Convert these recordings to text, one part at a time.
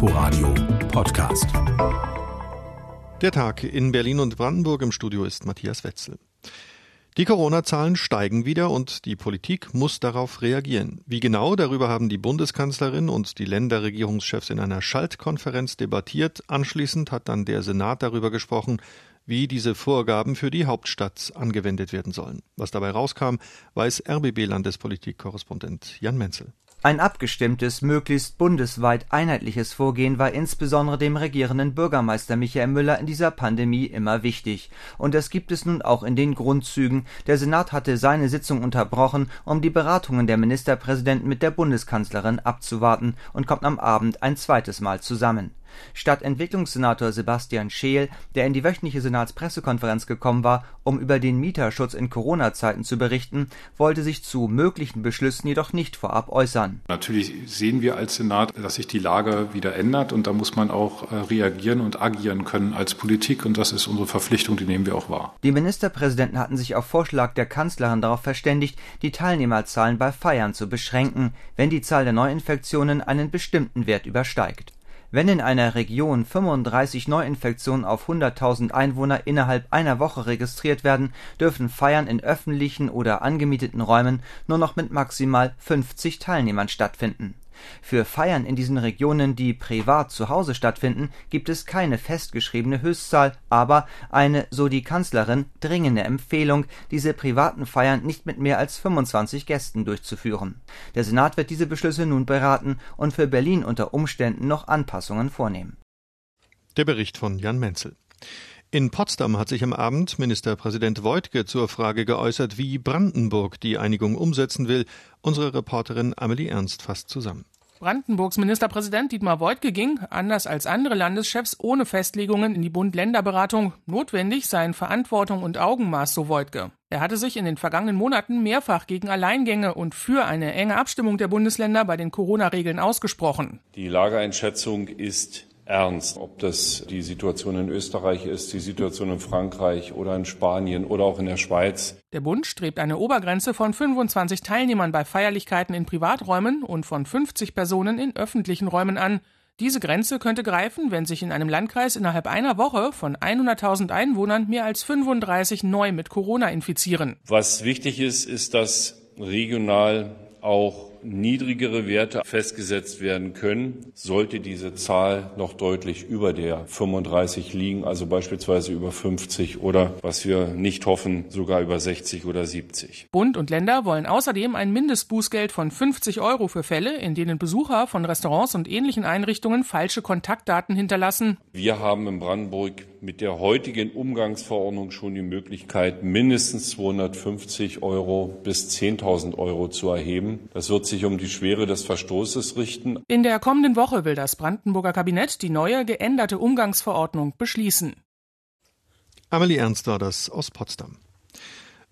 Inforadio Podcast. Der Tag in Berlin und Brandenburg im Studio ist Matthias Wetzel. Die Corona-Zahlen steigen wieder und die Politik muss darauf reagieren. Wie genau, darüber haben die Bundeskanzlerin und die Länderregierungschefs in einer Schaltkonferenz debattiert. Anschließend hat dann der Senat darüber gesprochen, wie diese Vorgaben für die Hauptstadt angewendet werden sollen. Was dabei rauskam, weiß RBB-Landespolitik-Korrespondent Jan Menzel. Ein abgestimmtes, möglichst bundesweit einheitliches Vorgehen war insbesondere dem regierenden Bürgermeister Michael Müller in dieser Pandemie immer wichtig. Und das gibt es nun auch in den Grundzügen. Der Senat hatte seine Sitzung unterbrochen, um die Beratungen der Ministerpräsidenten mit der Bundeskanzlerin abzuwarten und kommt am Abend ein zweites Mal zusammen. Stadtentwicklungssenator Sebastian Scheel, der in die wöchentliche Senatspressekonferenz gekommen war, um über den Mieterschutz in Corona-Zeiten zu berichten, wollte sich zu möglichen Beschlüssen jedoch nicht vorab äußern. Natürlich sehen wir als Senat, dass sich die Lage wieder ändert und da muss man auch äh, reagieren und agieren können als Politik und das ist unsere Verpflichtung, die nehmen wir auch wahr. Die Ministerpräsidenten hatten sich auf Vorschlag der Kanzlerin darauf verständigt, die Teilnehmerzahlen bei Feiern zu beschränken, wenn die Zahl der Neuinfektionen einen bestimmten Wert übersteigt wenn in einer Region 35 Neuinfektionen auf 100.000 Einwohner innerhalb einer Woche registriert werden, dürfen Feiern in öffentlichen oder angemieteten Räumen nur noch mit maximal 50 Teilnehmern stattfinden für Feiern in diesen Regionen, die privat zu Hause stattfinden, gibt es keine festgeschriebene Höchstzahl, aber eine, so die Kanzlerin, dringende Empfehlung, diese privaten Feiern nicht mit mehr als 25 Gästen durchzuführen. Der Senat wird diese Beschlüsse nun beraten und für Berlin unter Umständen noch Anpassungen vornehmen. Der Bericht von Jan Menzel. In Potsdam hat sich am Abend Ministerpräsident Woidke zur Frage geäußert, wie Brandenburg die Einigung umsetzen will. Unsere Reporterin Amelie Ernst fasst zusammen. Brandenburgs Ministerpräsident Dietmar Woidke ging, anders als andere Landeschefs, ohne Festlegungen in die Bund-Länder-Beratung. Notwendig seien Verantwortung und Augenmaß, so Woidke. Er hatte sich in den vergangenen Monaten mehrfach gegen Alleingänge und für eine enge Abstimmung der Bundesländer bei den Corona-Regeln ausgesprochen. Die Lageeinschätzung ist ernst. Ob das die Situation in Österreich ist, die Situation in Frankreich oder in Spanien oder auch in der Schweiz. Der Bund strebt eine Obergrenze von 25 Teilnehmern bei Feierlichkeiten in Privaträumen und von 50 Personen in öffentlichen Räumen an. Diese Grenze könnte greifen, wenn sich in einem Landkreis innerhalb einer Woche von 100.000 Einwohnern mehr als 35 neu mit Corona infizieren. Was wichtig ist, ist, dass regional auch niedrigere Werte festgesetzt werden können, sollte diese Zahl noch deutlich über der 35 liegen, also beispielsweise über 50 oder, was wir nicht hoffen, sogar über 60 oder 70. Bund und Länder wollen außerdem ein Mindestbußgeld von 50 Euro für Fälle, in denen Besucher von Restaurants und ähnlichen Einrichtungen falsche Kontaktdaten hinterlassen. Wir haben in Brandenburg mit der heutigen Umgangsverordnung schon die Möglichkeit, mindestens 250 Euro bis 10.000 Euro zu erheben. Das wird sich um die Schwere des Verstoßes richten. In der kommenden Woche will das Brandenburger Kabinett die neue geänderte Umgangsverordnung beschließen. Amelie Ernst war das aus Potsdam.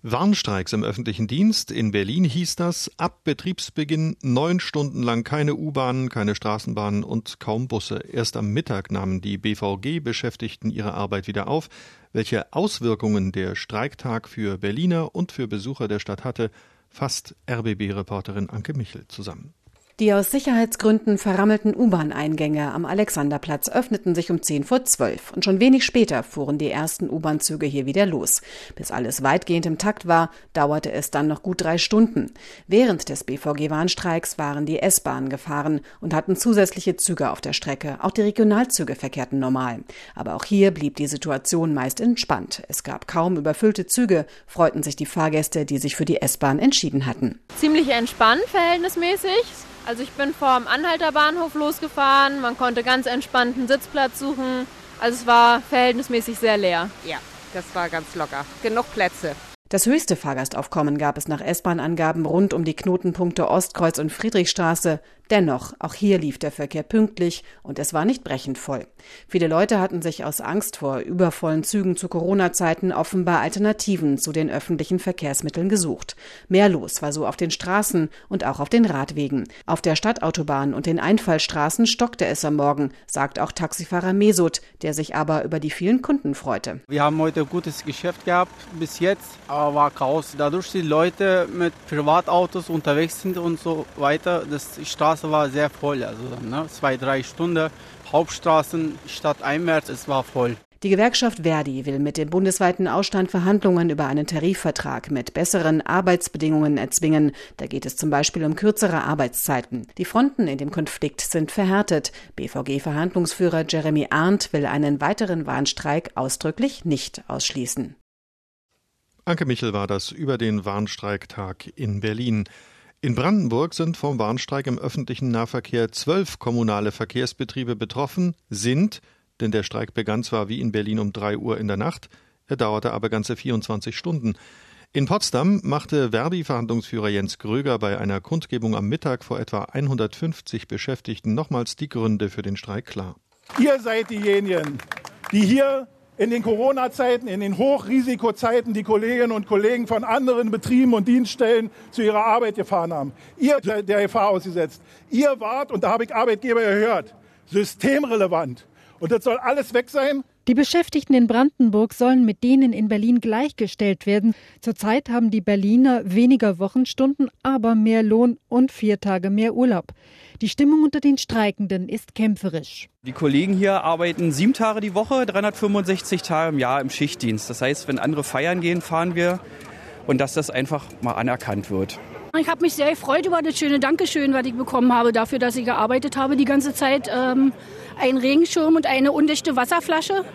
Warnstreiks im öffentlichen Dienst. In Berlin hieß das, ab Betriebsbeginn neun Stunden lang keine U-Bahnen, keine Straßenbahnen und kaum Busse. Erst am Mittag nahmen die BVG-Beschäftigten ihre Arbeit wieder auf. Welche Auswirkungen der Streiktag für Berliner und für Besucher der Stadt hatte, fasst RBB-Reporterin Anke Michel zusammen. Die aus Sicherheitsgründen verrammelten U-Bahn-Eingänge am Alexanderplatz öffneten sich um 10 vor 12 und schon wenig später fuhren die ersten U-Bahn-Züge hier wieder los. Bis alles weitgehend im Takt war, dauerte es dann noch gut drei Stunden. Während des BVG-Warnstreiks waren die S-Bahnen gefahren und hatten zusätzliche Züge auf der Strecke. Auch die Regionalzüge verkehrten normal. Aber auch hier blieb die Situation meist entspannt. Es gab kaum überfüllte Züge, freuten sich die Fahrgäste, die sich für die S-Bahn entschieden hatten. Ziemlich entspannt verhältnismäßig. Also ich bin vom Anhalter Bahnhof losgefahren, man konnte ganz entspannt einen Sitzplatz suchen. Also es war verhältnismäßig sehr leer. Ja, das war ganz locker. Genug Plätze. Das höchste Fahrgastaufkommen gab es nach S-Bahn-Angaben rund um die Knotenpunkte Ostkreuz und Friedrichstraße. Dennoch, auch hier lief der Verkehr pünktlich und es war nicht brechend voll. Viele Leute hatten sich aus Angst vor übervollen Zügen zu Corona-Zeiten offenbar Alternativen zu den öffentlichen Verkehrsmitteln gesucht. Mehr los war so auf den Straßen und auch auf den Radwegen. Auf der Stadtautobahn und den Einfallstraßen stockte es am Morgen, sagt auch Taxifahrer Mesut, der sich aber über die vielen Kunden freute. Wir haben heute ein gutes Geschäft gehabt bis jetzt aber war Chaos. Dadurch die Leute mit Privatautos unterwegs sind und so weiter, dass die Straße Straße war sehr voll, also ne, zwei, drei Stunden. Hauptstraßen stadteinwärts, es war voll. Die Gewerkschaft Verdi will mit dem bundesweiten Ausstand Verhandlungen über einen Tarifvertrag mit besseren Arbeitsbedingungen erzwingen. Da geht es zum Beispiel um kürzere Arbeitszeiten. Die Fronten in dem Konflikt sind verhärtet. BVG-Verhandlungsführer Jeremy Arndt will einen weiteren Warnstreik ausdrücklich nicht ausschließen. Anke Michel war das über den Warnstreiktag in Berlin. In Brandenburg sind vom Warnstreik im öffentlichen Nahverkehr zwölf kommunale Verkehrsbetriebe betroffen, sind denn der Streik begann zwar wie in Berlin um drei Uhr in der Nacht, er dauerte aber ganze 24 Stunden. In Potsdam machte Verdi-Verhandlungsführer Jens Gröger bei einer Kundgebung am Mittag vor etwa 150 Beschäftigten nochmals die Gründe für den Streik klar. Ihr seid diejenigen, die hier in den Corona-Zeiten, in den Hochrisikozeiten die Kolleginnen und Kollegen von anderen Betrieben und Dienststellen zu ihrer Arbeit gefahren haben. Ihr der Gefahr ausgesetzt. Ihr wart, und da habe ich Arbeitgeber gehört, systemrelevant. Und das soll alles weg sein? Die Beschäftigten in Brandenburg sollen mit denen in Berlin gleichgestellt werden. Zurzeit haben die Berliner weniger Wochenstunden, aber mehr Lohn und vier Tage mehr Urlaub. Die Stimmung unter den Streikenden ist kämpferisch. Die Kollegen hier arbeiten sieben Tage die Woche, 365 Tage im Jahr im Schichtdienst. Das heißt, wenn andere feiern gehen, fahren wir und dass das einfach mal anerkannt wird. Ich habe mich sehr gefreut über das schöne Dankeschön, was ich bekommen habe, dafür, dass ich gearbeitet habe die ganze Zeit. Ähm, ein Regenschirm und eine undichte Wasserflasche.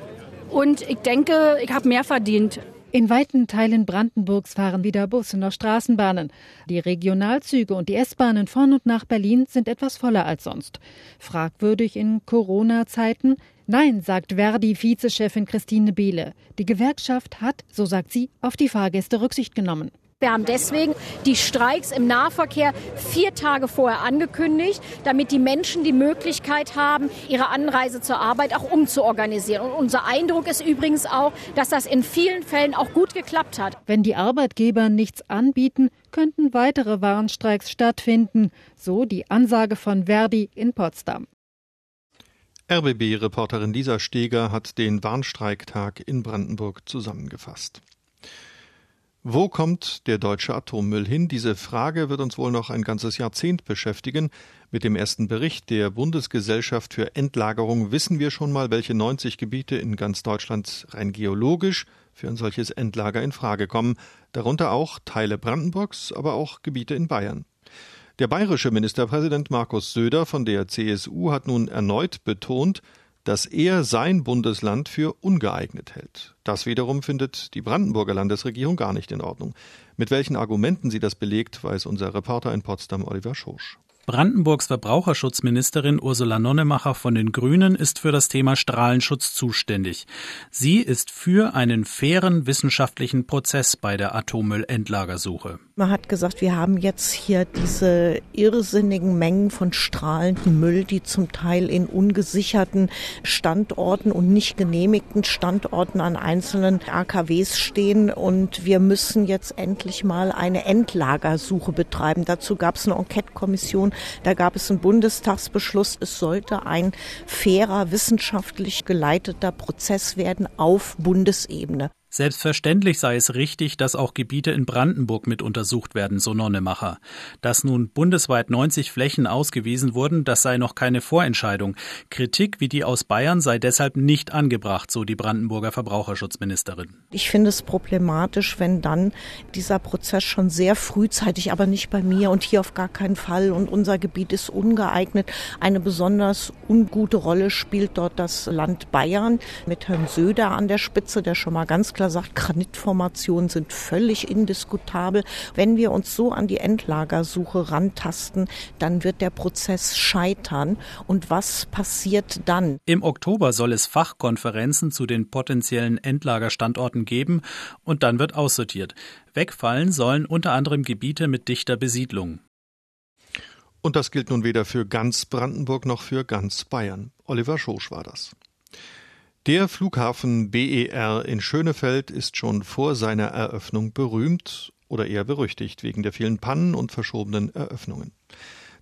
Und ich denke, ich habe mehr verdient. In weiten Teilen Brandenburgs fahren wieder Busse noch Straßenbahnen. Die Regionalzüge und die S-Bahnen von und nach Berlin sind etwas voller als sonst. Fragwürdig in Corona-Zeiten? Nein, sagt Verdi-Vizechefin Christine Behle. Die Gewerkschaft hat, so sagt sie, auf die Fahrgäste Rücksicht genommen. Wir haben deswegen die Streiks im Nahverkehr vier Tage vorher angekündigt, damit die Menschen die Möglichkeit haben, ihre Anreise zur Arbeit auch umzuorganisieren. Und unser Eindruck ist übrigens auch, dass das in vielen Fällen auch gut geklappt hat. Wenn die Arbeitgeber nichts anbieten, könnten weitere Warnstreiks stattfinden, so die Ansage von Verdi in Potsdam. RBB-Reporterin Lisa Steger hat den Warnstreiktag in Brandenburg zusammengefasst. Wo kommt der deutsche Atommüll hin? Diese Frage wird uns wohl noch ein ganzes Jahrzehnt beschäftigen. Mit dem ersten Bericht der Bundesgesellschaft für Endlagerung wissen wir schon mal, welche 90 Gebiete in ganz Deutschland rein geologisch für ein solches Endlager in Frage kommen, darunter auch Teile Brandenburgs, aber auch Gebiete in Bayern. Der bayerische Ministerpräsident Markus Söder von der CSU hat nun erneut betont, dass er sein Bundesland für ungeeignet hält. Das wiederum findet die Brandenburger Landesregierung gar nicht in Ordnung. Mit welchen Argumenten sie das belegt, weiß unser Reporter in Potsdam Oliver Schosch. Brandenburgs Verbraucherschutzministerin Ursula Nonnemacher von den Grünen ist für das Thema Strahlenschutz zuständig. Sie ist für einen fairen wissenschaftlichen Prozess bei der Atommüllendlagersuche. Man hat gesagt, wir haben jetzt hier diese irrsinnigen Mengen von strahlendem Müll, die zum Teil in ungesicherten Standorten und nicht genehmigten Standorten an einzelnen AKWs stehen. Und wir müssen jetzt endlich mal eine Endlagersuche betreiben. Dazu gab es eine Enquete-Kommission, da gab es einen Bundestagsbeschluss. Es sollte ein fairer, wissenschaftlich geleiteter Prozess werden auf Bundesebene. Selbstverständlich sei es richtig, dass auch Gebiete in Brandenburg mit untersucht werden, so Nonnemacher. Dass nun bundesweit 90 Flächen ausgewiesen wurden, das sei noch keine Vorentscheidung. Kritik wie die aus Bayern sei deshalb nicht angebracht, so die Brandenburger Verbraucherschutzministerin. Ich finde es problematisch, wenn dann dieser Prozess schon sehr frühzeitig, aber nicht bei mir und hier auf gar keinen Fall und unser Gebiet ist ungeeignet, eine besonders ungute Rolle spielt dort das Land Bayern mit Herrn Söder an der Spitze, der schon mal ganz klar Wissenschaftler sagt, Granitformationen sind völlig indiskutabel. Wenn wir uns so an die Endlagersuche rantasten, dann wird der Prozess scheitern. Und was passiert dann? Im Oktober soll es Fachkonferenzen zu den potenziellen Endlagerstandorten geben und dann wird aussortiert. Wegfallen sollen unter anderem Gebiete mit dichter Besiedlung. Und das gilt nun weder für ganz Brandenburg noch für ganz Bayern. Oliver Schosch war das. Der Flughafen BER in Schönefeld ist schon vor seiner Eröffnung berühmt oder eher berüchtigt wegen der vielen Pannen und verschobenen Eröffnungen.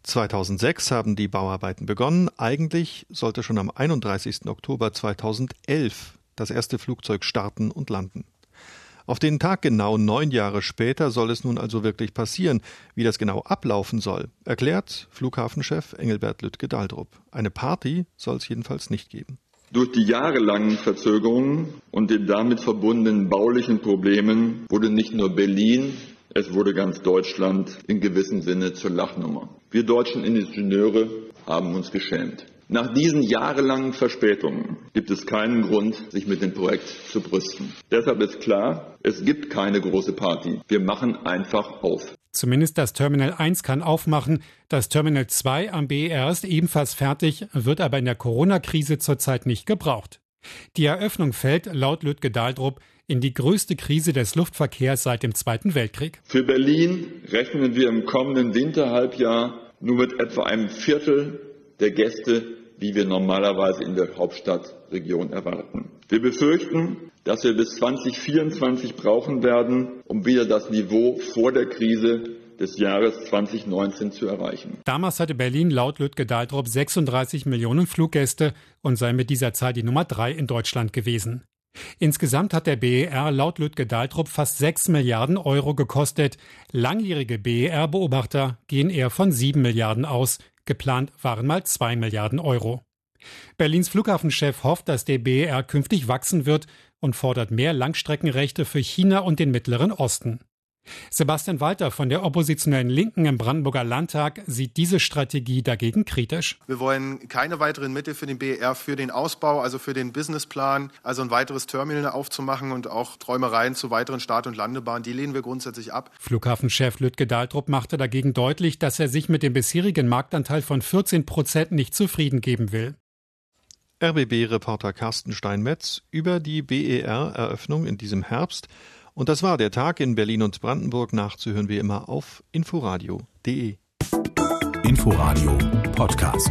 2006 haben die Bauarbeiten begonnen. Eigentlich sollte schon am 31. Oktober 2011 das erste Flugzeug starten und landen. Auf den Tag genau neun Jahre später soll es nun also wirklich passieren. Wie das genau ablaufen soll, erklärt Flughafenchef Engelbert Lüttke-Daldrup. Eine Party soll es jedenfalls nicht geben. Durch die jahrelangen Verzögerungen und den damit verbundenen baulichen Problemen wurde nicht nur Berlin, es wurde ganz Deutschland in gewissem Sinne zur Lachnummer. Wir deutschen Ingenieure haben uns geschämt. Nach diesen jahrelangen Verspätungen gibt es keinen Grund, sich mit dem Projekt zu brüsten. Deshalb ist klar, es gibt keine große Party. Wir machen einfach auf. Zumindest das Terminal 1 kann aufmachen. Das Terminal 2 am BER ist ebenfalls fertig, wird aber in der Corona-Krise zurzeit nicht gebraucht. Die Eröffnung fällt, laut Lütke Dahldrup, in die größte Krise des Luftverkehrs seit dem Zweiten Weltkrieg. Für Berlin rechnen wir im kommenden Winterhalbjahr nur mit etwa einem Viertel der Gäste, die wir normalerweise in der Hauptstadtregion erwarten. Wir befürchten, dass wir bis 2024 brauchen werden, um wieder das Niveau vor der Krise des Jahres 2019 zu erreichen. Damals hatte Berlin laut Lütke Daldrup 36 Millionen Fluggäste und sei mit dieser Zahl die Nummer drei in Deutschland gewesen. Insgesamt hat der BER laut Lütke Daltrup fast 6 Milliarden Euro gekostet. Langjährige BER-Beobachter gehen eher von 7 Milliarden aus. Geplant waren mal 2 Milliarden Euro. Berlins Flughafenchef hofft, dass der BER künftig wachsen wird und fordert mehr Langstreckenrechte für China und den Mittleren Osten. Sebastian Walter von der oppositionellen Linken im Brandenburger Landtag sieht diese Strategie dagegen kritisch. Wir wollen keine weiteren Mittel für den BER für den Ausbau, also für den Businessplan, also ein weiteres Terminal aufzumachen und auch Träumereien zu weiteren Start- und Landebahnen, die lehnen wir grundsätzlich ab. Flughafenchef Lütke Dahltrup machte dagegen deutlich, dass er sich mit dem bisherigen Marktanteil von 14 Prozent nicht zufrieden geben will. RBB-Reporter Carsten Steinmetz über die BER-Eröffnung in diesem Herbst und das war der Tag in Berlin und Brandenburg. Nachzuhören wie immer auf inforadio.de. Inforadio Podcast.